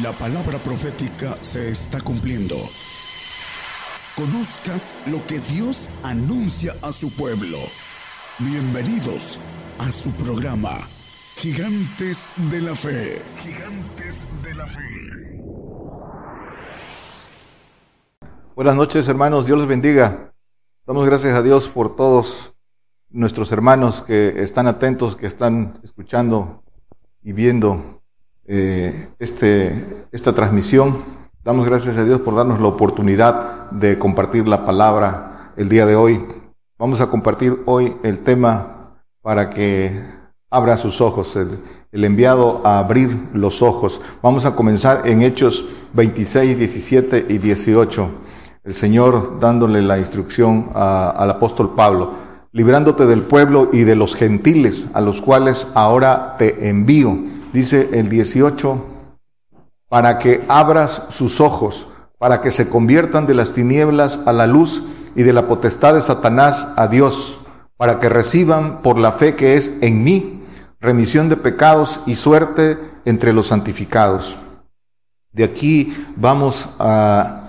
La palabra profética se está cumpliendo. Conozca lo que Dios anuncia a su pueblo. Bienvenidos a su programa, Gigantes de la Fe. Gigantes de la Fe. Buenas noches hermanos, Dios les bendiga. Damos gracias a Dios por todos nuestros hermanos que están atentos, que están escuchando y viendo eh, este, esta transmisión. Damos gracias a Dios por darnos la oportunidad de compartir la palabra el día de hoy. Vamos a compartir hoy el tema para que abra sus ojos, el, enviado a abrir los ojos. Vamos a comenzar en Hechos 26, 17 y 18. El Señor dándole la instrucción al apóstol Pablo, librándote del pueblo y de los gentiles a los cuales ahora te envío dice el 18, para que abras sus ojos, para que se conviertan de las tinieblas a la luz y de la potestad de Satanás a Dios, para que reciban por la fe que es en mí remisión de pecados y suerte entre los santificados. De aquí vamos a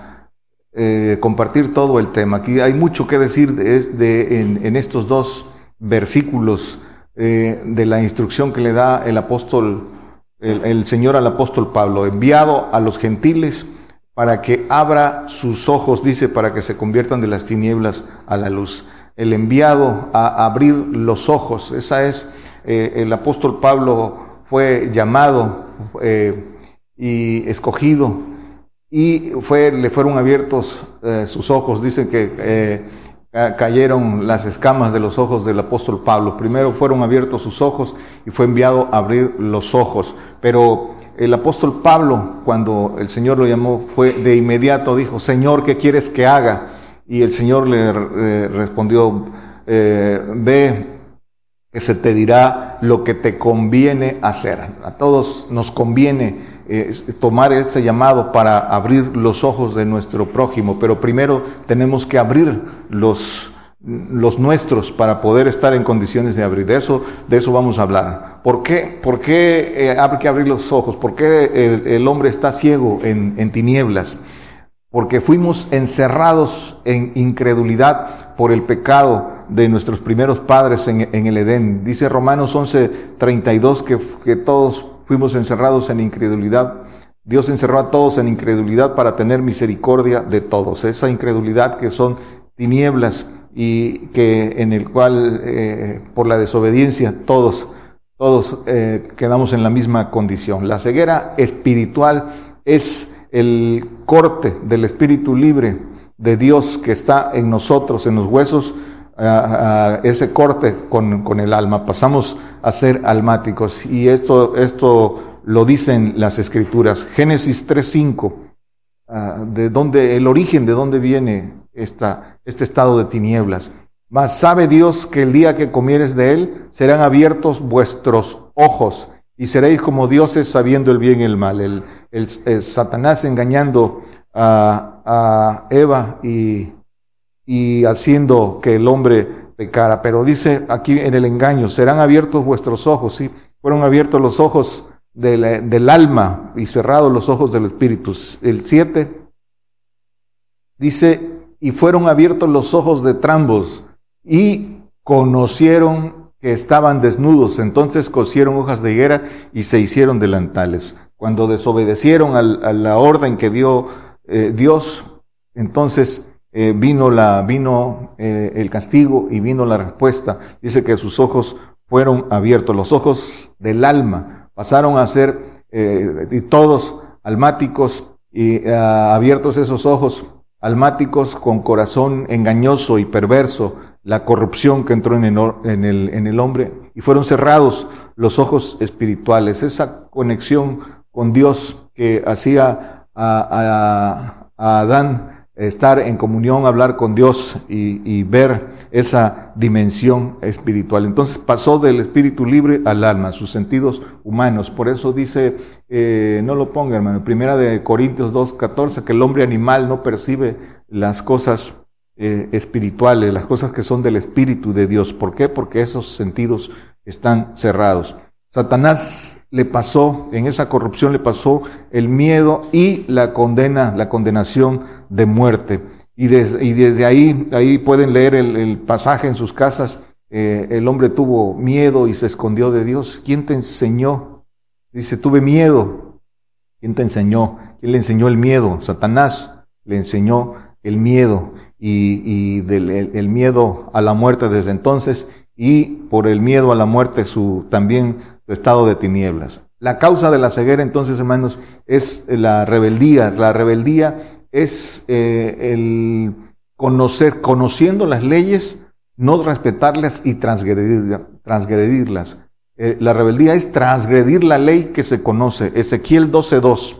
eh, compartir todo el tema. Aquí hay mucho que decir de, en, estos dos versículos eh, de la instrucción que le da el apóstol el, Señor al apóstol Pablo, enviado a los gentiles para que abra sus ojos, dice, para que se conviertan de las tinieblas a la luz. El enviado a abrir los ojos, esa es, eh, el apóstol Pablo fue llamado eh, y escogido y fue, le fueron abiertos eh, sus ojos, dice que cayeron las escamas de los ojos del apóstol Pablo. Primero fueron abiertos sus ojos y fue enviado a abrir los ojos. Pero el apóstol Pablo, cuando el Señor lo llamó, fue de inmediato, dijo, Señor, ¿qué quieres que haga? Y el Señor le respondió, eh, ve que se te dirá lo que te conviene hacer. A todos nos conviene tomar este llamado para abrir los ojos de nuestro prójimo, pero primero tenemos que abrir los, los nuestros para poder estar en condiciones de abrir. De eso, de eso vamos a hablar. ¿Por qué, por qué eh, hay que abrir los ojos? ¿Por qué el, hombre está ciego en, en tinieblas? Porque fuimos encerrados en incredulidad por el pecado de nuestros primeros padres en, en el Edén. Dice Romanos 11, 32 que, que todos fuimos encerrados en incredulidad. Dios encerró a todos en incredulidad para tener misericordia de todos. Esa incredulidad que son tinieblas y que en el cual eh, por la desobediencia todos todos eh, quedamos en la misma condición. La ceguera espiritual es el corte del espíritu libre de Dios que está en nosotros, en los huesos, ese corte con, con, el alma, pasamos a ser almáticos. Y esto, esto lo dicen las escrituras. Génesis 3.5, ah, de dónde, el origen de dónde viene esta, este estado de tinieblas. Mas sabe Dios que el día que comieres de él serán abiertos vuestros ojos y seréis como dioses sabiendo el bien y el mal. El, el, Satanás engañando a, a Eva y y haciendo que el hombre pecara. Pero dice aquí en el engaño, serán abiertos vuestros ojos, ¿sí? Fueron abiertos los ojos del, del alma y cerrados los ojos del espíritu. El 7 dice, y fueron abiertos los ojos de trambos y conocieron que estaban desnudos, entonces cosieron hojas de higuera y se hicieron delantales. Cuando desobedecieron a la orden que dio eh, Dios, entonces eh, vino, la, vino eh, el castigo y vino la respuesta. Dice que sus ojos fueron abiertos, los ojos del alma pasaron a ser eh, todos almáticos y abiertos esos ojos almáticos con corazón engañoso y perverso, la corrupción que entró en el, en el, en el hombre y fueron cerrados los ojos espirituales, esa conexión con Dios que hacía a, a, a Adán estar en comunión, hablar con Dios y, ver esa dimensión espiritual. Entonces pasó del espíritu libre al alma, sus sentidos humanos. Por eso dice, eh, no lo ponga hermano, primera de Corintios 2, 14, que el hombre animal no percibe las cosas eh, espirituales, las cosas que son del espíritu de Dios. ¿Por qué? Porque esos sentidos están cerrados. Satanás le pasó, en esa corrupción le pasó el miedo y la condena, la condenación de muerte. Y, y desde ahí, ahí pueden leer el, pasaje en sus casas, eh, el hombre tuvo miedo y se escondió de Dios. ¿Quién te enseñó? Dice, tuve miedo. ¿Quién te enseñó? ¿Quién le enseñó el miedo? Satanás le enseñó el miedo y, y del, el, miedo a la muerte desde entonces y por el miedo a la muerte su también su estado de tinieblas. La causa de la ceguera entonces, hermanos, es la rebeldía. La rebeldía es eh, el conocer, conociendo las leyes, no respetarlas y transgredirlas. Eh, la rebeldía es transgredir la ley que se conoce. Ezequiel 12.2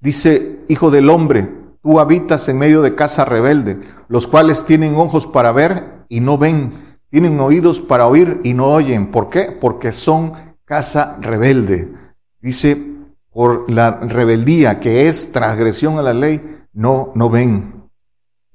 dice, Hijo del hombre, tú habitas en medio de casa rebelde, los cuales tienen ojos para ver y no ven, tienen oídos para oír y no oyen. ¿Por qué? Porque son casa rebelde. Dice, por la rebeldía que es transgresión a la ley, no, no ven.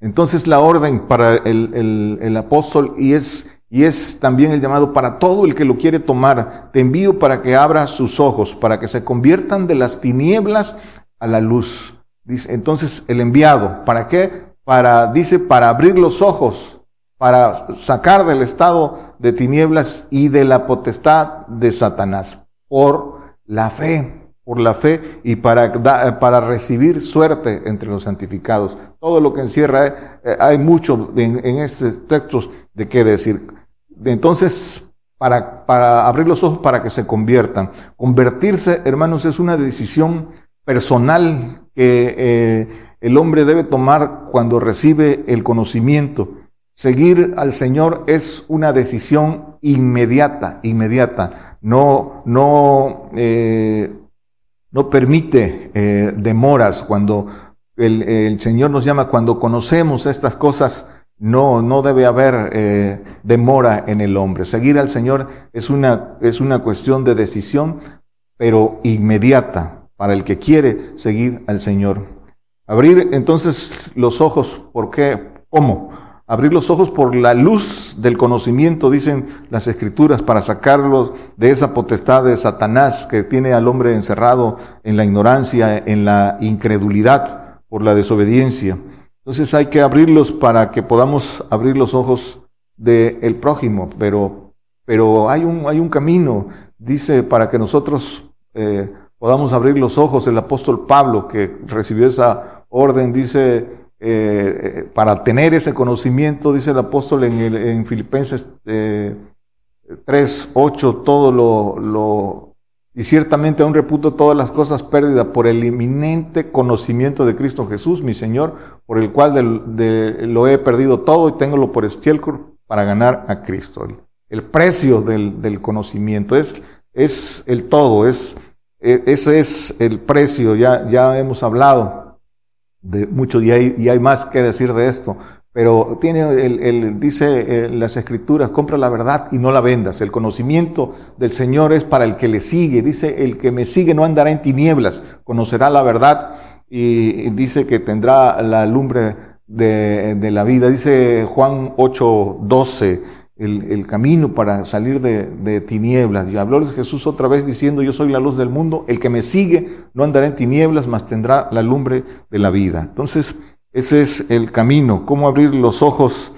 Entonces la orden para el, el, apóstol y es, y es también el llamado para todo el que lo quiere tomar. Te envío para que abra sus ojos, para que se conviertan de las tinieblas a la luz. Dice, entonces el enviado, ¿para qué? Para, dice, para abrir los ojos, para sacar del estado de tinieblas y de la potestad de Satanás, por la fe, por la fe y para, para recibir suerte entre los santificados. Todo lo que encierra, eh, hay mucho en, estos textos de qué decir. Entonces, para, para abrir los ojos para que se conviertan. Convertirse, hermanos, es una decisión personal que eh, el hombre debe tomar cuando recibe el conocimiento. Seguir al Señor es una decisión inmediata, inmediata. No, no, eh, no permite eh, demoras cuando el, el, Señor nos llama, cuando conocemos estas cosas, no, no debe haber eh, demora en el hombre. Seguir al Señor es una, es una cuestión de decisión, pero inmediata para el que quiere seguir al Señor. Abrir entonces los ojos, ¿por qué? ¿Cómo? Abrir los ojos por la luz del conocimiento, dicen las escrituras, para sacarlos de esa potestad de Satanás que tiene al hombre encerrado en la ignorancia, en la incredulidad, por la desobediencia. Entonces hay que abrirlos para que podamos abrir los ojos del prójimo, pero, pero hay, un, hay un camino, dice, para que nosotros eh, podamos abrir los ojos. El apóstol Pablo, que recibió esa orden, dice, eh, para tener ese conocimiento, dice el apóstol en, el, en Filipenses eh, 3, 8, todo lo, y ciertamente aún reputo todas las cosas pérdidas por el inminente conocimiento de Cristo Jesús, mi Señor, por el cual lo he perdido todo y tengo por estiércol para ganar a Cristo. El, precio del, del, conocimiento es, es el todo, es, e, ese es el precio, ya, ya hemos hablado de mucho y hay, y hay más que decir de esto. Pero tiene el, dice eh, las escrituras, compra la verdad y no la vendas. El conocimiento del Señor es para el que le sigue. Dice, el que me sigue no andará en tinieblas, conocerá la verdad y, dice que tendrá la lumbre de, de la vida. Dice Juan 8, 12, el, camino para salir de, tinieblas. Y habló Jesús otra vez diciendo, yo soy la luz del mundo, el que me sigue no andará en tinieblas, mas tendrá la lumbre de la vida. Entonces, ese es el camino, cómo abrir los ojos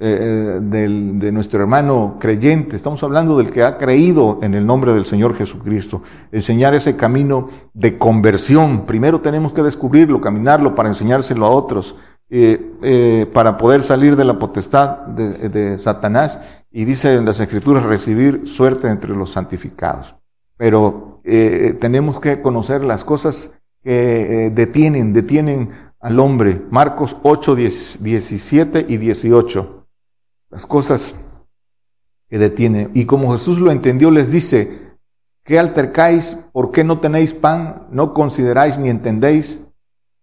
eh, de nuestro hermano creyente. Estamos hablando del que ha creído en el nombre del Señor Jesucristo. Enseñar ese camino de conversión. Primero tenemos que descubrirlo, caminarlo para enseñárselo a otros. Eh, eh, para poder salir de la potestad de, Satanás y dice en las escrituras recibir suerte entre los santificados. Pero eh, tenemos que conocer las cosas que detienen, detienen al hombre. Marcos 8, 17 y 18. Las cosas que detienen. Y como Jesús lo entendió, les dice, ¿qué altercáis? ¿Por qué no tenéis pan? ¿No consideráis ni entendéis?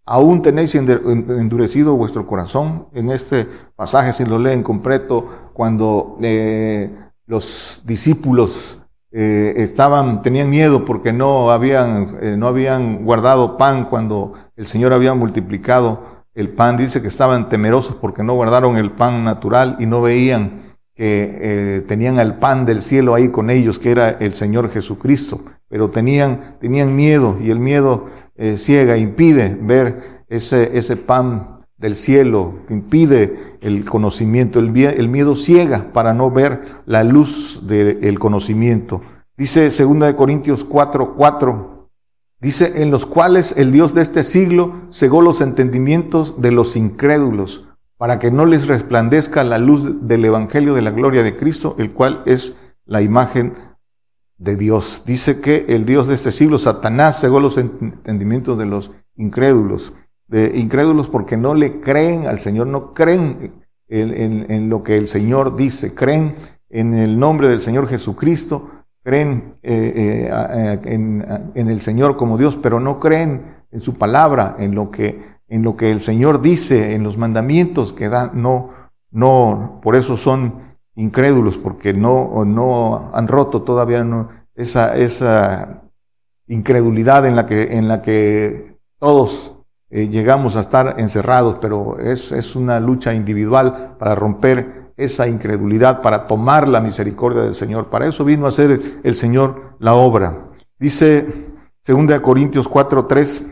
Aún tenéis endurecido vuestro corazón. En este pasaje se lo lee en completo cuando eh, los discípulos eh, estaban, tenían miedo porque no habían, eh, no habían guardado pan cuando el Señor había multiplicado el pan. Dice que estaban temerosos porque no guardaron el pan natural y no veían que tenían al pan del cielo ahí con ellos, que era el Señor Jesucristo, pero tenían, tenían miedo y el miedo eh, ciega, impide ver ese, ese pan del cielo, impide el conocimiento, el, miedo ciega para no ver la luz del conocimiento. Dice 2 Corintios 4, 4, dice, en los cuales el Dios de este siglo cegó los entendimientos de los incrédulos para que no les resplandezca la luz del Evangelio de la gloria de Cristo, el cual es la imagen de Dios. Dice que el Dios de este siglo, Satanás, cegó los entendimientos de los incrédulos. Incrédulos porque no le creen al Señor, no creen en, lo que el Señor dice, creen en el nombre del Señor Jesucristo, creen eh, eh, en, en el Señor como Dios, pero no creen en su palabra, en lo que en lo que el Señor dice, en los mandamientos que da, no, no, por eso son incrédulos, porque no, no han roto todavía esa, esa incredulidad en la que, en la que todos eh, llegamos a estar encerrados, pero es, es una lucha individual para romper esa incredulidad, para tomar la misericordia del Señor. Para eso vino a hacer el Señor la obra. Dice 2 Corintios 4, 3,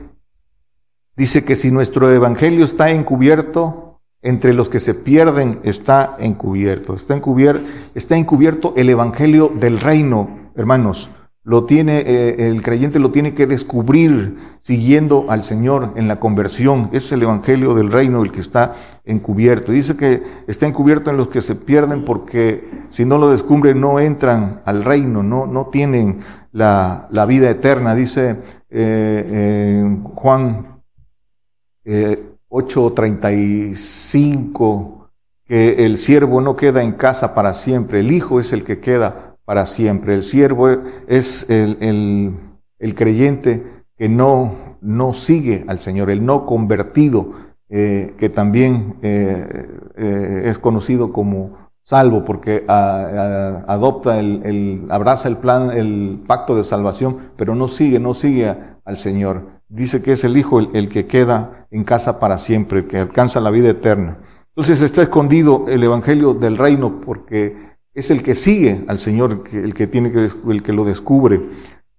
Dice que si nuestro evangelio está encubierto, entre los que se pierden está encubierto. Está encubierto, está encubierto el evangelio del reino, hermanos. Lo tiene, eh, el creyente lo tiene que descubrir siguiendo al Señor en la conversión. Es el evangelio del reino el que está encubierto. Dice que está encubierto en los que se pierden porque si no lo descubren no entran al reino, no, no tienen la, la vida eterna. Dice eh, eh, Juan 8.35, eh, que el siervo no queda en casa para siempre, el hijo es el que queda para siempre. El siervo es el, el, creyente que no, no sigue al Señor, el no convertido, eh, que también eh, es conocido como salvo porque adopta el, el, abraza el plan, el pacto de salvación, pero no sigue, no sigue al Señor. Dice que es el Hijo el que queda en casa para siempre, que alcanza la vida eterna. Entonces está escondido el Evangelio del Reino porque es el que sigue al Señor, el que, tiene que, el que lo descubre.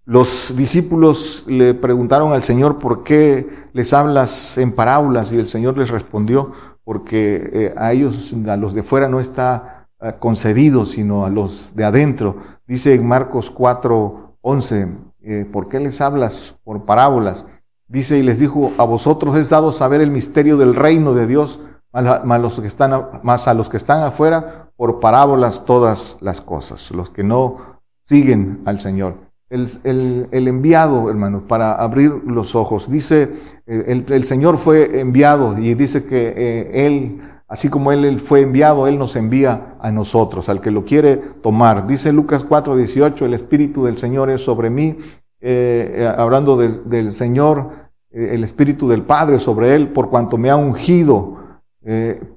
Los discípulos le preguntaron al Señor por qué les hablas en parábolas y el Señor les respondió porque eh, a ellos, a los de fuera no está eh, concedido, sino a los de adentro. Dice en Marcos 4, 11, eh, ¿por qué les hablas por parábolas? Dice, y les dijo, a vosotros es dado saber el misterio del reino de Dios, más, los que están, más a los que están afuera, por parábolas todas las cosas, los que no siguen al Señor. El, el, enviado, hermano, para abrir los ojos. Dice, el, el Señor fue enviado y dice que eh, Él, así como él, él, fue enviado, Él nos envía a nosotros, al que lo quiere tomar. Dice Lucas 4, 18, el Espíritu del Señor es sobre mí eh, eh, hablando del Señor, eh, el Espíritu del Padre sobre él, por cuanto me ha ungido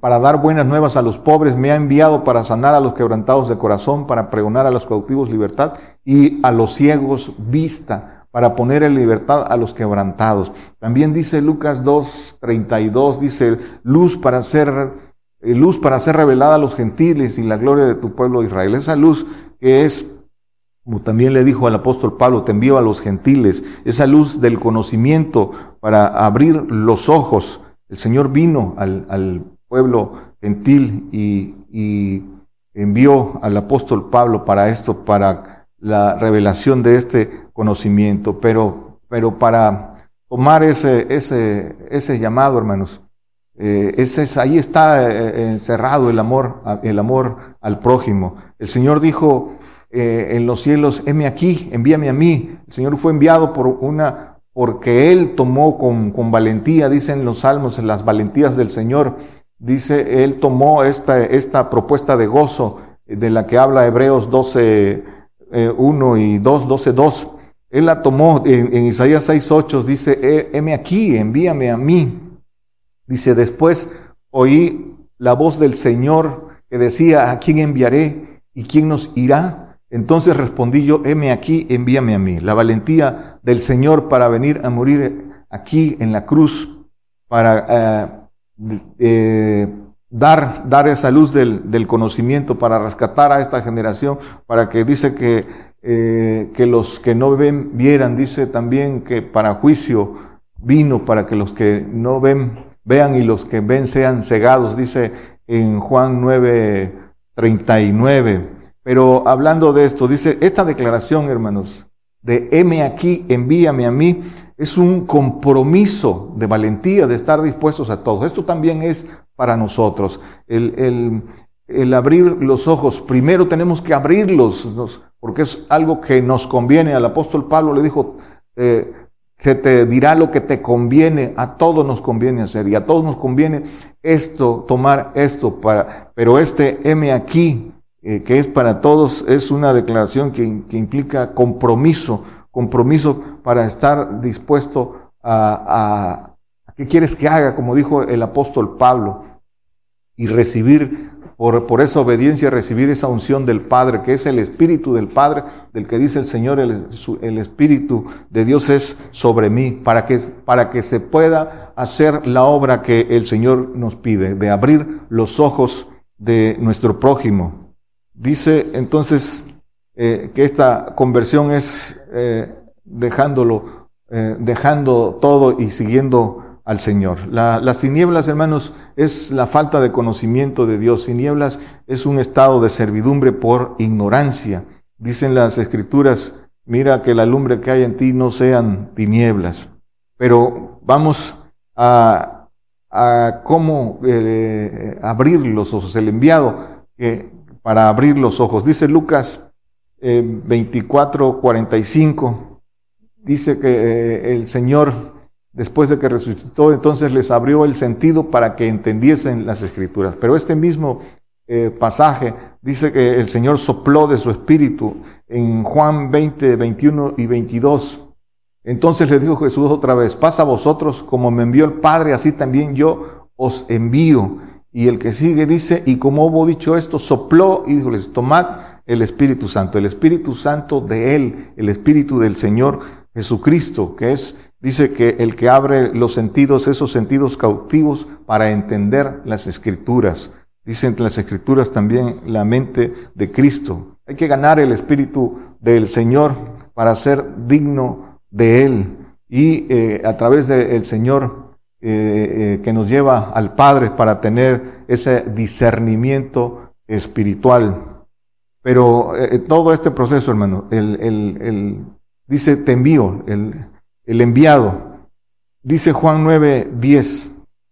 para dar buenas nuevas a los pobres, me ha enviado para sanar a los quebrantados de corazón, para pregonar a los cautivos libertad y a los ciegos vista, para poner en libertad a los quebrantados. También dice Lucas 2.32, dice, luz para ser, luz para ser revelada a los gentiles y la gloria de tu pueblo Israel. Esa luz que es como también le dijo al apóstol Pablo, te envío a los gentiles, esa luz del conocimiento para abrir los ojos. El Señor vino al, pueblo gentil y, envió al apóstol Pablo para esto, para la revelación de este conocimiento, pero, pero para tomar ese, ese, ese llamado, hermanos, eh, ese, ahí está eh, encerrado el amor, el amor al prójimo. El Señor dijo, eh, en los cielos, heme aquí, envíame a mí. El Señor fue enviado por una, porque Él tomó con, con valentía, dicen los salmos, las valentías del Señor, dice, Él tomó esta, esta propuesta de gozo de la que habla Hebreos 12, 1 eh, y 2, 12, 2. Él la tomó en, en Isaías 6, 8, dice, heme aquí, envíame a mí. Dice, después oí la voz del Señor que decía, ¿a quién enviaré? ¿Y quién nos irá? Entonces respondí yo, heme aquí, envíame a mí. La valentía del Señor para venir a morir aquí en la cruz, para eh, eh, dar, dar esa luz del, del, conocimiento para rescatar a esta generación, para que dice que, eh, que los que no ven vieran, dice también que para juicio vino, para que los que no ven vean y los que ven sean cegados, dice en Juan 9, 39. Pero hablando de esto, dice, esta declaración, hermanos, de heme aquí, envíame a mí, es un compromiso de valentía, de estar dispuestos a todo. Esto también es para nosotros. El, el, abrir los ojos, primero tenemos que abrirlos, porque es algo que nos conviene. Al apóstol Pablo le dijo, eh, se te dirá lo que te conviene, a todos nos conviene hacer, y a todos nos conviene esto, tomar esto, para, pero este M aquí, eh, que es para todos, es una declaración que, que implica compromiso, compromiso para estar dispuesto a, a, ¿qué quieres que haga? Como dijo el apóstol Pablo, y recibir, por, por esa obediencia, recibir esa unción del Padre, que es el Espíritu del Padre, del que dice el Señor, el, el Espíritu de Dios es sobre mí, para que, para que se pueda hacer la obra que el Señor nos pide, de abrir los ojos de nuestro prójimo. Dice entonces eh, que esta conversión es eh, dejándolo, eh, dejando todo y siguiendo al Señor. las tinieblas, hermanos, es la falta de conocimiento de Dios. Tinieblas es un estado de servidumbre por ignorancia. Dicen las escrituras, mira que la lumbre que hay en ti no sean tinieblas. Pero vamos a, a cómo abrir los ojos, el enviado para abrir los ojos. Dice Lucas 24, 45, dice que eh, el Señor, después de que resucitó, entonces les abrió el sentido para que entendiesen las escrituras. Pero este mismo eh, pasaje dice que el Señor sopló de su espíritu en Juan 20, 21 y 22. Entonces le dijo Jesús otra vez, pasa a vosotros como me envió el Padre, así también yo os envío. Y el que sigue dice, y como hubo dicho esto, sopló y dijo, tomad el Espíritu Santo, el Espíritu Santo de Él, el Espíritu del Señor Jesucristo, que es, dice que el que abre los sentidos, esos sentidos cautivos para entender las escrituras. Dicen las escrituras también la mente de Cristo. Hay que ganar el Espíritu del Señor para ser digno de Él. Y eh, a través del Señor eh, eh, que nos lleva al Padre para tener ese discernimiento espiritual. Pero eh, todo este proceso, hermano, el, el, el, dice, te envío, el, el enviado. Dice Juan 9, 10.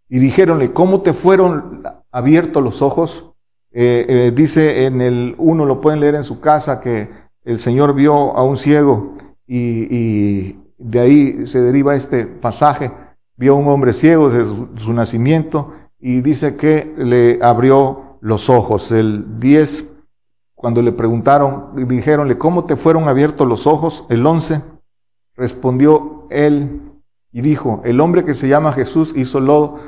Y dijéronle, ¿cómo te fueron abiertos los ojos? Dice en el uno, lo pueden leer en su casa, que el Señor vio a un ciego y, y de ahí se deriva este pasaje. Vio un hombre ciego desde su, nacimiento y dice que le abrió los ojos. El 10 cuando le preguntaron, dijéronle, ¿cómo te fueron abiertos los ojos? El 11 respondió él y dijo, el hombre que se llama Jesús hizo lodo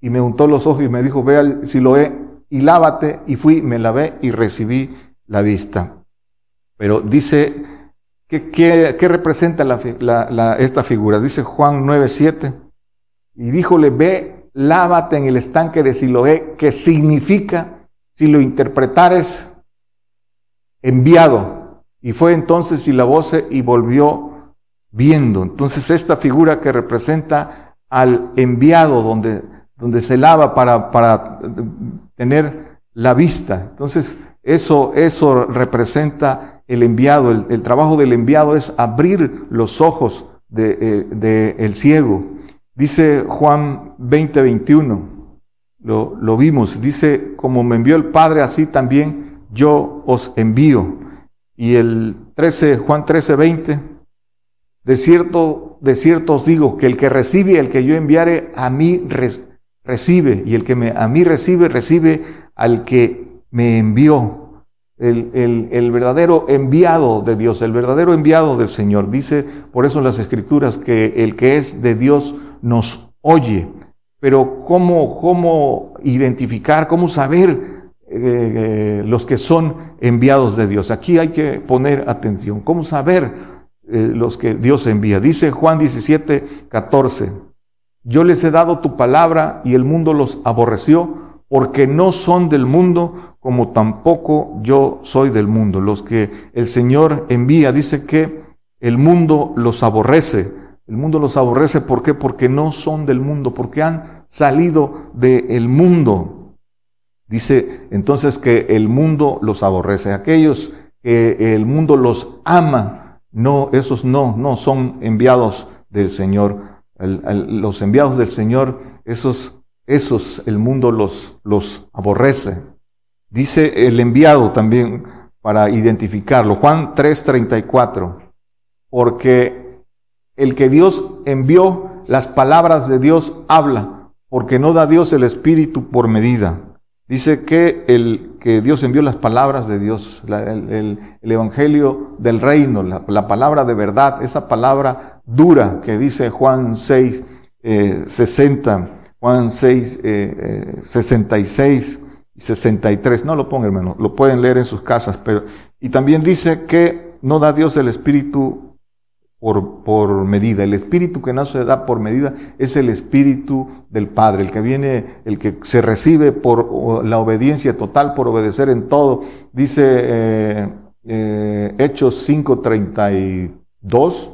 y me untó los ojos y me dijo, ve al Siloé y lávate. Y fui, me lavé y recibí la vista. Pero dice, ¿qué, qué, representa la, esta figura? Dice Juan 9:7. Y díjole, ve, lávate en el estanque de Siloé, que significa, si lo interpretares, enviado. Y fue entonces voz y volvió viendo. Entonces esta figura que representa al enviado donde, donde se lava para, para tener la vista. Entonces eso, eso representa el enviado. El, trabajo del enviado es abrir los ojos del de, de el ciego. Dice Juan 20, 21. Lo, lo vimos. Dice, como me envió el Padre, así también yo os envío. Y el 13, Juan 13, 20, de cierto, de cierto os digo que el que recibe, el que yo enviare, a mí recibe, y el que me, a mí recibe, recibe al que me envió. El, el, el, verdadero enviado de Dios, el verdadero enviado del Señor. Dice por eso en las escrituras que el que es de Dios nos oye. Pero ¿cómo, cómo identificar, cómo saber eh, los que son enviados de Dios. Aquí hay que poner atención. ¿Cómo saber eh, los que Dios envía? Dice Juan 17, 14. Yo les he dado tu palabra y el mundo los aborreció porque no son del mundo, como tampoco yo soy del mundo. Los que el Señor envía, dice que el mundo los aborrece. El mundo los aborrece, ¿por qué? Porque no son del mundo, porque han salido del mundo. Dice entonces que el mundo los aborrece. Aquellos que el mundo los ama, no, esos no, no son enviados del Señor. los enviados del Señor, esos, esos el mundo los, los aborrece. Dice el enviado también para identificarlo. Juan 3:34. Porque el que Dios envió, las palabras de Dios habla, porque no da Dios el Espíritu por medida. Dice que, el, que Dios envió las palabras de Dios, el, Evangelio del reino, la, palabra de verdad, esa palabra dura que dice Juan 6, 60, eh, Juan 6, 66 eh, y 63. No lo pongan, hermano, lo pueden leer en sus casas. Pero, y también dice que no da Dios el Espíritu por, medida. El espíritu que no se da por medida es el espíritu del Padre, el que viene, el que se recibe por la obediencia total, por obedecer en todo. Dice eh, eh, Hechos 5:32,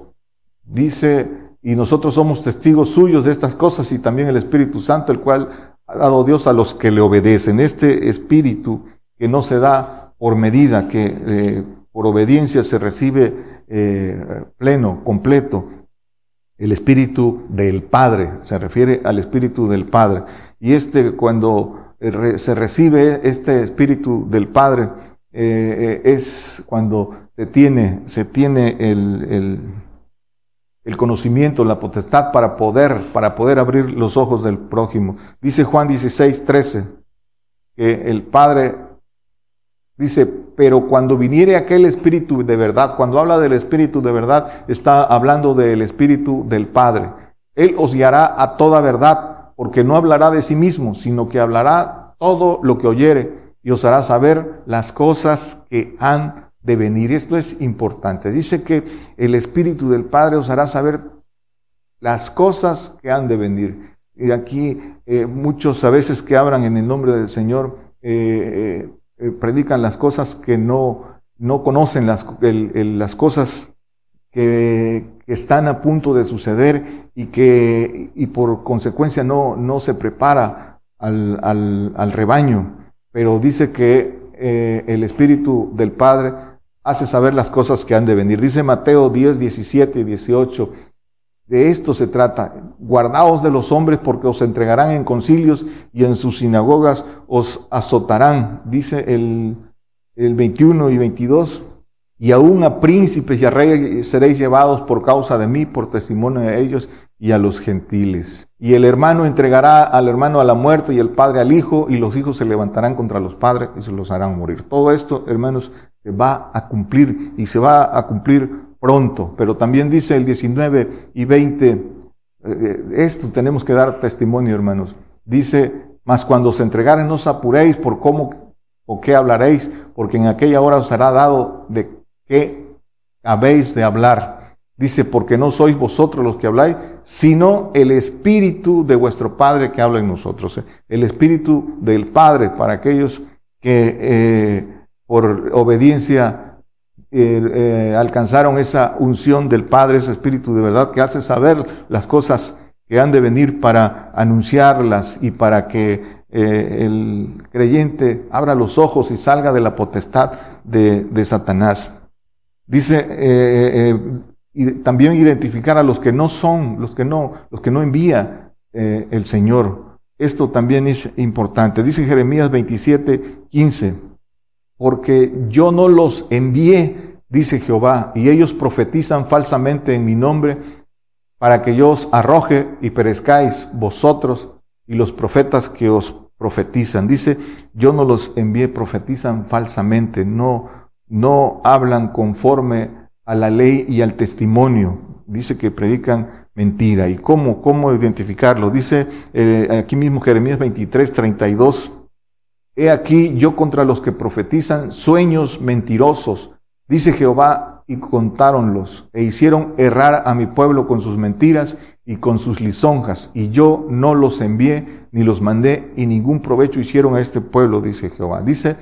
dice, y nosotros somos testigos suyos de estas cosas y también el Espíritu Santo, el cual ha dado Dios a los que le obedecen. Este espíritu que no se da por medida, que eh, por obediencia se recibe eh, pleno, completo, el Espíritu del Padre, se refiere al Espíritu del Padre. Y este, cuando eh, se recibe este Espíritu del Padre, eh, es cuando se tiene, se tiene el, el, el, conocimiento, la potestad para poder, para poder abrir los ojos del prójimo. Dice Juan 16, 13, que el Padre dice, pero cuando viniere aquel espíritu de verdad, cuando habla del espíritu de verdad, está hablando del espíritu del Padre. Él os guiará a toda verdad, porque no hablará de sí mismo, sino que hablará todo lo que oyere y os hará saber las cosas que han de venir. Esto es importante. Dice que el espíritu del Padre os hará saber las cosas que han de venir. Y aquí eh, muchos a veces que hablan en el nombre del Señor, eh, eh predican las cosas que no, no conocen, las, las cosas que, están a punto de suceder y que y por consecuencia no, no se prepara al, al, al rebaño. Pero dice que eh, el Espíritu del Padre hace saber las cosas que han de venir. Dice Mateo 10, 17 y 18 de esto se trata. Guardaos de los hombres porque os entregarán en concilios y en sus sinagogas os azotarán, dice el, el 21 y 22. Y aún a príncipes y a reyes seréis llevados por causa de mí, por testimonio de ellos y a los gentiles. Y el hermano entregará al hermano a la muerte y el padre al hijo, y los hijos se levantarán contra los padres y se los harán morir. Todo esto, hermanos, se va a cumplir y se va a cumplir pronto. Pero también dice el 19 y 20, eh, esto tenemos que dar testimonio, hermanos. Dice, mas cuando se entregaren no os apuréis por cómo o qué hablaréis, porque en aquella hora os será dado de qué habéis de hablar. Dice, porque no sois vosotros los que habláis, sino el Espíritu de vuestro Padre que habla en nosotros. El Espíritu del Padre para aquellos que eh, por obediencia eh, alcanzaron esa unción del Padre, ese Espíritu de verdad que hace saber las cosas que han de venir para anunciarlas y para que eh, el creyente abra los ojos y salga de la potestad de, Satanás. Dice, eh, también identificar a los que no son, los que no, los que no envía el Señor. Esto también es importante. Dice Jeremías 27, 15 porque yo no los envié, dice Jehová, y ellos profetizan falsamente en mi nombre, para que yo os arroje y perezcáis vosotros y los profetas que os profetizan. Dice, yo no los envié, profetizan falsamente, no, no hablan conforme a la ley y al testimonio. Dice que predican mentira. ¿Y cómo, cómo identificarlo? Dice eh, aquí mismo Jeremías 23, 32. He aquí yo contra los que profetizan sueños mentirosos, dice Jehová, y contáronlos, e hicieron errar a mi pueblo con sus mentiras, y con sus lisonjas, y yo no los envié ni los mandé, y ningún provecho hicieron a este pueblo, dice Jehová. Dice,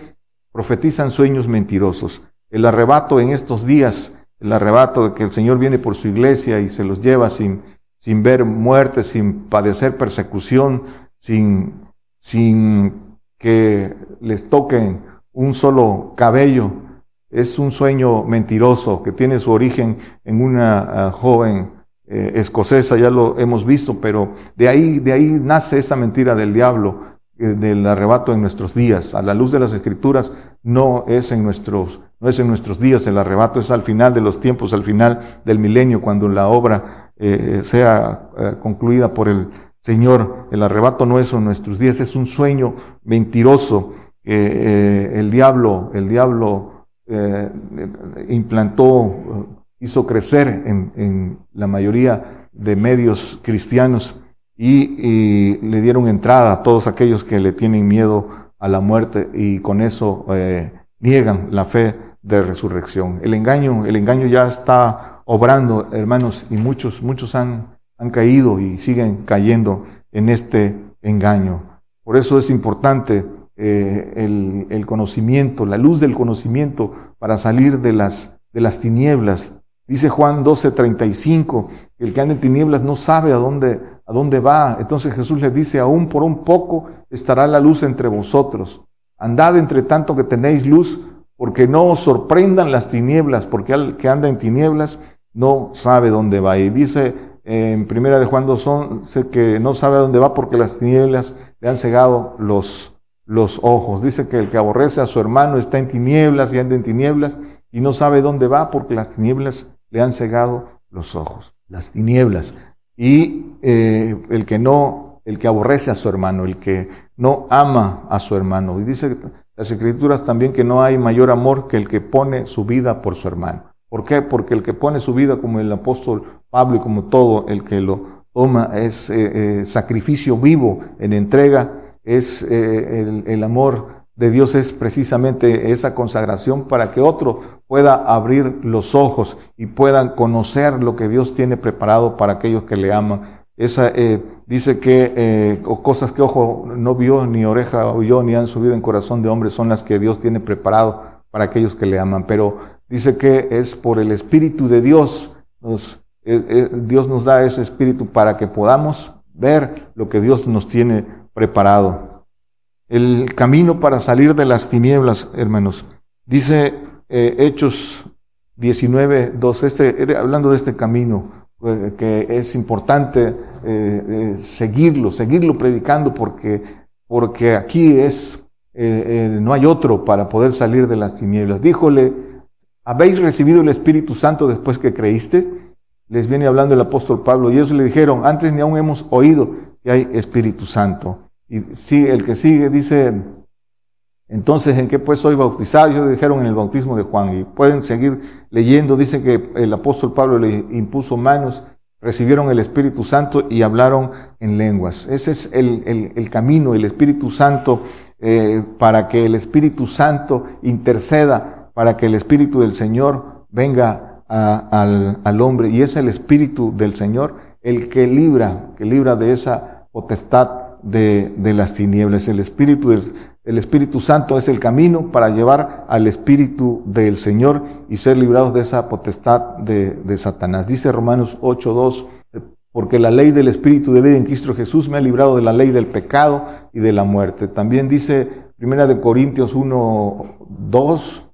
profetizan sueños mentirosos. El arrebato en estos días, el arrebato de que el Señor viene por su iglesia y se los lleva sin, sin ver muerte, sin padecer persecución, sin, sin que les toquen un solo cabello, es un sueño mentiroso que tiene su origen en una ah, joven eh, escocesa, ya lo hemos visto, pero de ahí, de ahí nace esa mentira del diablo, eh, del arrebato en nuestros días. A la luz de las escrituras no es en nuestros, no es en nuestros días, el arrebato es al final de los tiempos, al final del milenio, cuando la obra eh, sea concluida por el Señor. El arrebato es en nuestros días, es un sueño mentiroso. el diablo, el diablo eh, implantó, hizo crecer en, la mayoría de medios cristianos y, le dieron entrada a todos aquellos que le tienen miedo a la muerte y con eso eh, niegan la fe de resurrección. El engaño, el engaño ya está obrando, hermanos, y muchos, muchos han, han caído y siguen cayendo en este engaño. Por eso es importante eh, el, el, conocimiento, la luz del conocimiento para salir de las, de las tinieblas. Dice Juan 12:35, el que anda en tinieblas no sabe a dónde, a dónde va. Entonces Jesús le dice, aún por un poco estará la luz entre vosotros. Andad entre tanto que tenéis luz, porque no os sorprendan las tinieblas, porque el que anda en tinieblas no sabe dónde va. Y dice en primera de Juan 2, que no sabe a dónde va porque las tinieblas le han cegado los, los ojos. Dice que el que aborrece a su hermano está en tinieblas y anda en tinieblas y no sabe dónde va porque las tinieblas le han cegado los ojos. Las tinieblas. Y eh, el que no, el que aborrece a su hermano, el que no ama a su hermano. Y dice las escrituras también que no hay mayor amor que el que pone su vida por su hermano. ¿Por qué? Porque el que pone su vida como el apóstol Pablo y como todo el que lo toma es eh, eh, sacrificio vivo en entrega es eh, el, amor de Dios es precisamente esa consagración para que otro pueda abrir los ojos y puedan conocer lo que Dios tiene preparado para aquellos que le aman. Esa eh, dice que eh, cosas que ojo no vio, ni oreja oyó, ni han subido en corazón de hombre son las que Dios tiene preparado para aquellos que le aman. Pero dice que es por el Espíritu de Dios, Dios nos da ese Espíritu para que podamos ver lo que Dios nos tiene preparado. El camino para salir de las tinieblas, hermanos. Dice eh, Hechos 19, 2, este, eh, hablando de este camino, eh, que es importante seguirlo, seguirlo predicando porque, porque aquí es, no hay otro para poder salir de las tinieblas. Díjole, ¿habéis recibido el Espíritu Santo después que creíste? Les viene hablando el apóstol Pablo y ellos le dijeron, antes ni aún hemos oído que hay Espíritu Santo. Y el que sigue dice, entonces, ¿en qué pues soy bautizado? Ellos dijeron en el bautismo de Juan. Y pueden seguir leyendo. Dice que el apóstol Pablo le impuso manos, recibieron el Espíritu Santo y hablaron en lenguas. Ese es el, el, camino, el Espíritu Santo, eh, para que el Espíritu Santo interceda, para que el Espíritu del Señor venga al, al hombre. Y es el Espíritu del Señor el que libra, que libra de esa potestad de, de las tinieblas. El Espíritu, el Espíritu Santo es el camino para llevar al Espíritu del Señor y ser librados de esa potestad de, de Satanás. Dice Romanos 8.2, porque la ley del Espíritu de vida en Cristo Jesús me ha librado de la ley del pecado y de la muerte. También dice Primera de Corintios 1.2,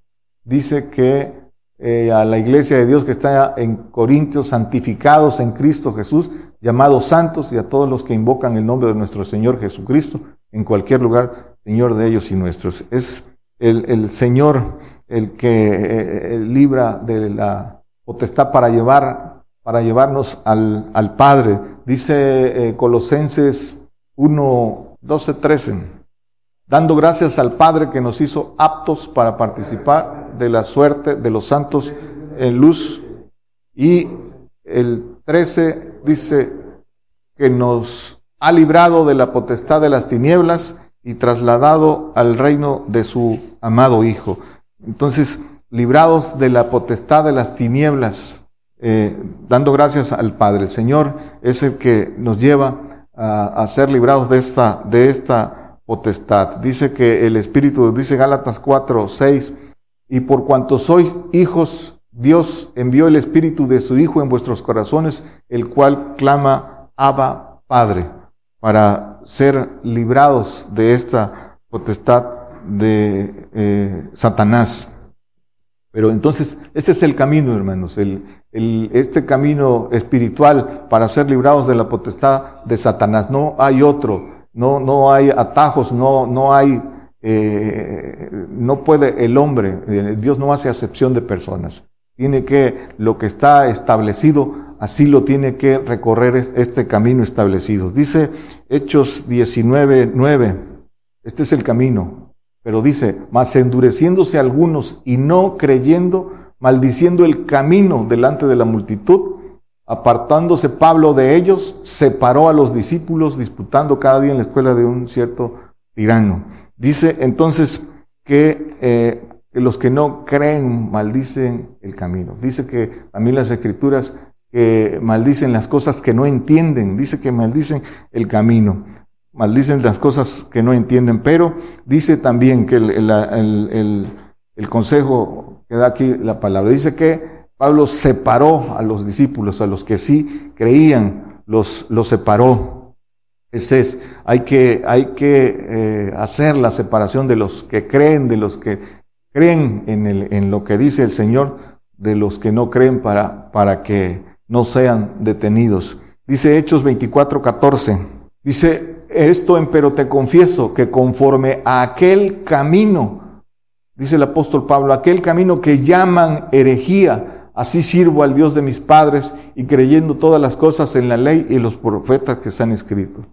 dice que eh, a la iglesia de Dios que está en Corintios, santificados en Cristo Jesús, llamados santos y a todos los que invocan el nombre de nuestro Señor Jesucristo en cualquier lugar, Señor de ellos y nuestros. Es el, Señor el que eh, libra de la potestad para llevar, para llevarnos al, al Padre. Dice eh, Colosenses 1, 12, 13, dando gracias al Padre que nos hizo aptos para participar de la suerte de los santos en luz. Y el 13 dice que nos ha librado de la potestad de las tinieblas y trasladado al reino de su amado Hijo. Entonces, librados de la potestad de las tinieblas, eh, dando gracias al Padre. El Señor es el que nos lleva a, a, ser librados de esta, de esta potestad. Dice que el Espíritu, dice Gálatas 4, 6, y por cuanto sois hijos, Dios envió el Espíritu de su Hijo en vuestros corazones, el cual clama, Abba, Padre, para ser librados de esta potestad de eh, Satanás. Pero entonces, ese es el camino, hermanos, el, este camino espiritual para ser librados de la potestad de Satanás. No hay otro, no, no hay atajos, no, no hay, eh, no puede el hombre, eh, Dios no hace acepción de personas. Tiene que, lo que está establecido, así lo tiene que recorrer este camino establecido. Dice Hechos 19, 9, este es el camino, pero dice, mas endureciéndose algunos y no creyendo, maldiciendo el camino delante de la multitud, apartándose Pablo de ellos, separó a los discípulos, disputando cada día en la escuela de un cierto tirano. Dice entonces que, eh, que los que no creen maldicen el camino. Dice que también las escrituras que maldicen las cosas que no entienden, dice que maldicen el camino maldicen las cosas que no entienden, pero dice también que el, el, el, consejo que da aquí la palabra, dice que Pablo separó a los discípulos, a los que sí creían, los, los separó. Ese es, hay que, hay que eh, hacer la separación de los que creen, de los que creen en, el, en lo que dice el Señor, de los que no creen para, para que no sean detenidos. Dice Hechos 24, 14. Dice, esto empero te confieso que conforme a aquel camino, dice el apóstol Pablo, aquel camino que llaman herejía, así sirvo al Dios de mis padres y creyendo todas las cosas en la ley y los profetas que están escritos.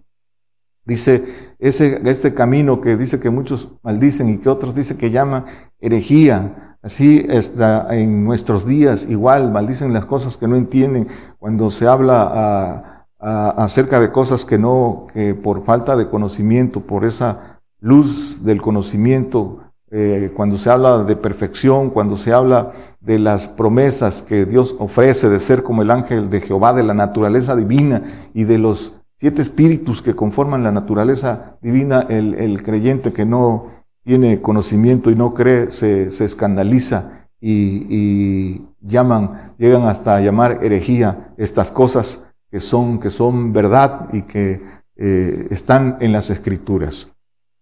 Dice ese, este camino que dice que muchos maldicen y que otros dicen que llama herejía. Así está en nuestros días igual, maldicen las cosas que no entienden. Cuando se habla a, acerca de cosas que no, que por falta de conocimiento, por esa luz del conocimiento, eh, cuando se habla de perfección, cuando se habla de las promesas que Dios ofrece de ser como el ángel de Jehová, de la naturaleza divina y de los siete espíritus que conforman la naturaleza divina, el, el creyente que no tiene conocimiento y no cree se, se escandaliza y, y llaman, llegan hasta llamar herejía estas cosas que son, que son verdad y que eh, están en las escrituras.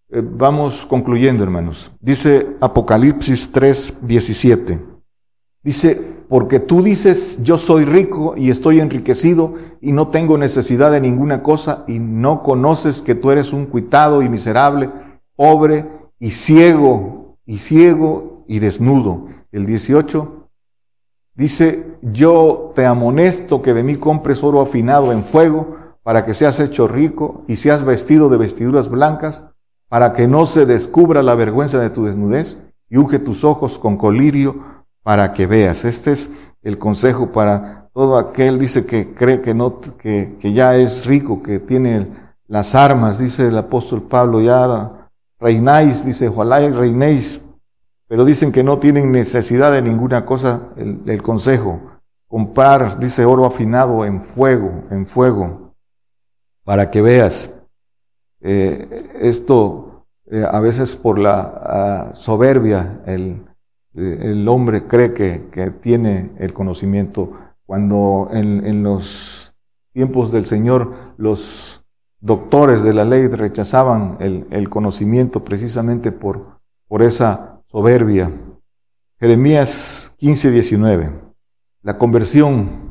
Eh, vamos concluyendo, hermanos. Dice Apocalipsis 3, 17. Dice, porque tú dices, yo soy rico y estoy enriquecido y no tengo necesidad de ninguna cosa y no conoces que tú eres un cuitado y miserable, pobre y ciego, y ciego y desnudo. El 18, Dice, yo te amonesto que de mí compres oro afinado en fuego, para que seas hecho rico y seas vestido de vestiduras blancas, para que no se descubra la vergüenza de tu desnudez, y unge tus ojos con colirio para que veas. Este es el consejo para todo aquel, dice que cree que no, que, que ya es rico, que tiene las armas, dice el apóstol Pablo, ya reináis, dice, ojalá y reinéis pero dicen que no tienen necesidad de ninguna cosa, el, consejo, comprar, dice, oro afinado en fuego, en fuego, para que veas. Eh, esto eh, a veces por la ah, soberbia, el, el, hombre cree que, que, tiene el conocimiento, cuando en, en los tiempos del Señor los doctores de la ley rechazaban el, el conocimiento precisamente por, por esa soberbia. Jeremías 15, 19. La conversión.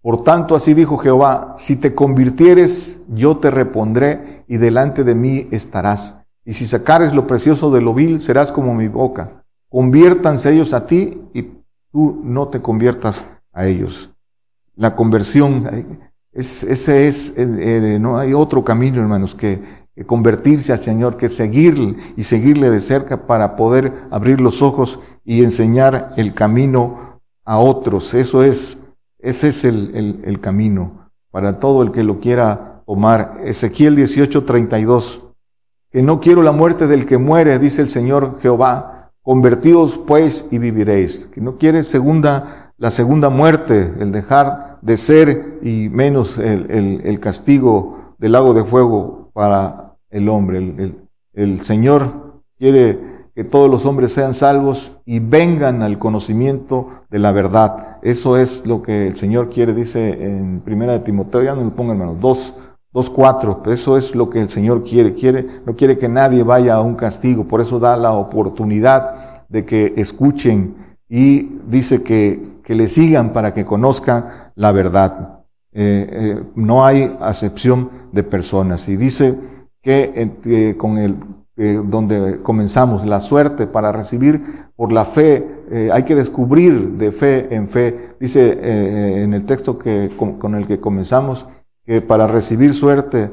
Por tanto, así dijo Jehová, si te convirtieres, yo te repondré y delante de mí estarás. Y si sacares lo precioso de lo vil, serás como mi boca. Conviértanse ellos a ti y tú no te conviertas a ellos. La conversión, es, ese es, eh, eh, no hay otro camino, hermanos, que que convertirse al Señor, que seguirle y seguirle de cerca para poder abrir los ojos y enseñar el camino a otros. Eso es, ese es el, el, camino para todo el que lo quiera tomar. Ezequiel 18:32. Que no quiero la muerte del que muere, dice el Señor Jehová. Convertidos pues y viviréis. Que no quiere segunda la segunda muerte, el dejar de ser y menos el, castigo del lago de fuego para el hombre. el Señor quiere que todos los hombres sean salvos y vengan al conocimiento de la verdad. Eso es lo que el Señor quiere, dice en Primera de Timoteo, ya no lo pongan hermanos, dos, dos, cuatro, eso es lo que el Señor quiere, quiere, no quiere que nadie vaya a un castigo, por eso da la oportunidad de que escuchen y dice que, que le sigan para que conozcan la verdad. Eh, eh, no hay acepción de personas. Y dice que eh, con el donde comenzamos, la suerte para recibir por la fe, hay que descubrir de fe en fe. Dice en el texto que, con, el que comenzamos, que para recibir suerte,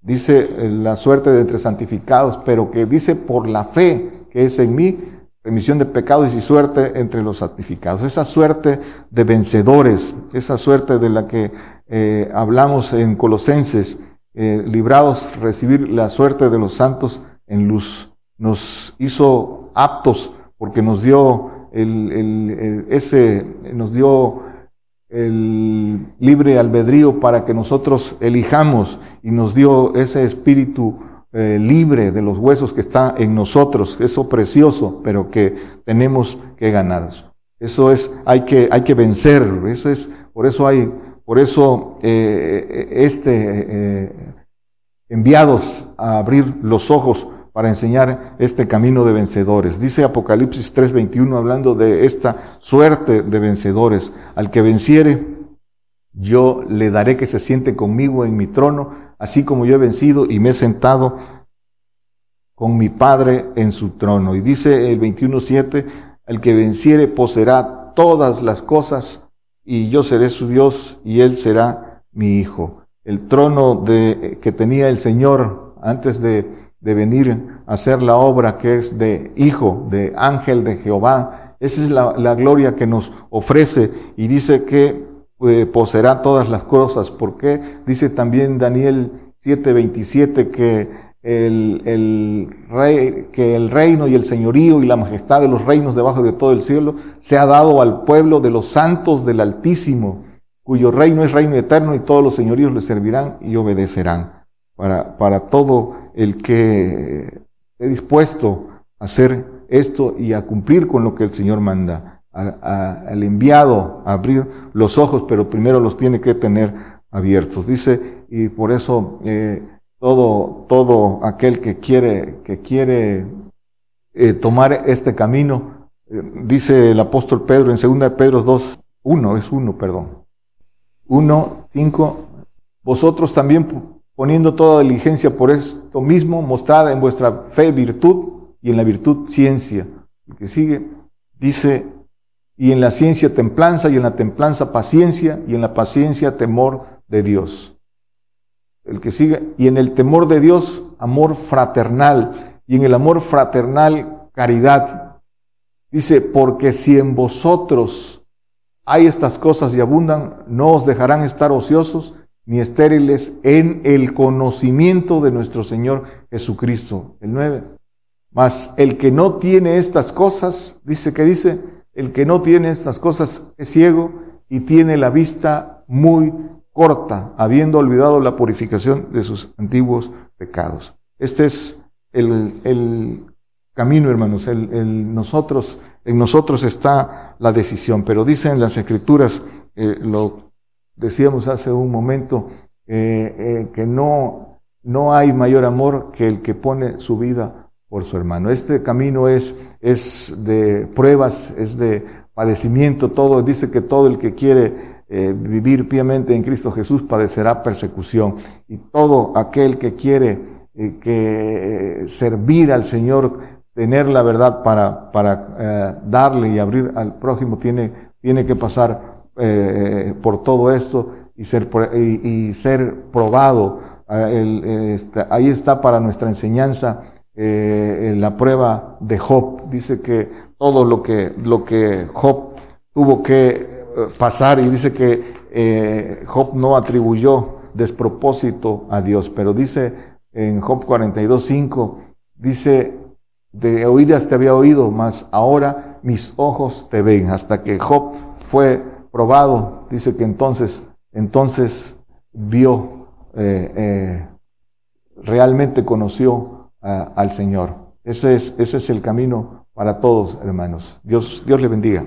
dice la suerte de entre santificados, pero que dice por la fe que es en mí, remisión de pecados y suerte entre los santificados. Esa suerte de vencedores, esa suerte de la que hablamos en Colosenses, eh, librados recibir la suerte de los santos en luz. Nos hizo aptos porque nos dio el, ese, nos dio el libre albedrío para que nosotros elijamos y nos dio ese espíritu eh, libre de los huesos que está en nosotros, eso precioso, pero que tenemos que ganar. Eso es, hay que, hay que vencer, eso es, por eso hay por eso eh, este eh, enviados a abrir los ojos para enseñar este camino de vencedores. Dice Apocalipsis 3:21 hablando de esta suerte de vencedores. Al que venciere, yo le daré que se siente conmigo en mi trono, así como yo he vencido y me he sentado con mi Padre en su trono. Y dice el 21:7, al que venciere poseerá todas las cosas y yo seré su Dios y él será mi hijo. El trono de, que tenía el Señor antes de, de venir a hacer la obra que es de hijo, de ángel de Jehová, esa es la, gloria que nos ofrece y dice que eh, poseerá todas las cosas. ¿Por qué? Dice también Daniel 7:27 que el rey, que el reino y el señorío y la majestad de los reinos debajo de todo el cielo se ha dado al pueblo de los santos del Altísimo, cuyo reino es reino eterno y todos los señoríos le servirán y obedecerán. Para, para todo el que esté dispuesto a hacer esto y a cumplir con lo que el Señor manda, al enviado a abrir los ojos, pero primero los tiene que tener abiertos. Dice, y por eso eh, todo, todo aquel que quiere, que quiere eh, tomar este camino, eh, dice el apóstol Pedro en 2 Pedro 2, 1, es 1, perdón. 1, 5, vosotros también poniendo toda diligencia por esto mismo, mostrada en vuestra fe virtud y en la virtud ciencia. El que sigue dice, y en la ciencia templanza y en la templanza paciencia y en la paciencia temor de Dios el que sigue, y en el temor de Dios, amor fraternal, y en el amor fraternal, caridad. Dice, porque si en vosotros hay estas cosas y abundan, no os dejarán estar ociosos ni estériles en el conocimiento de nuestro Señor Jesucristo. El 9. Mas el que no tiene estas cosas, dice que dice, el que no tiene estas cosas es ciego y tiene la vista muy corta, habiendo olvidado la purificación de sus antiguos pecados. Este es el, camino, hermanos. El, nosotros, en nosotros está la decisión. Pero dicen las escrituras, eh, lo decíamos hace un momento, eh, eh, que no, no hay mayor amor que el que pone su vida por su hermano. Este camino es, es de pruebas, es de padecimiento, todo, dice que todo el que quiere eh, vivir piamente en Cristo Jesús padecerá persecución. Y todo aquel que quiere que servir al Señor, tener la verdad para, para darle y abrir al prójimo, tiene, tiene que pasar por todo esto y ser, y, ser probado. Este, ahí está para nuestra enseñanza la prueba de Job. Dice que todo lo que, lo que Job tuvo que pasar y dice que eh, Job no atribuyó despropósito a Dios, pero dice en Job 42.5, dice, de oídas te había oído, mas ahora mis ojos te ven. Hasta que Job fue probado, dice que entonces, entonces vio, eh, eh, realmente conoció al Señor. Ese es, ese es el camino para todos, hermanos. Dios, Dios le bendiga.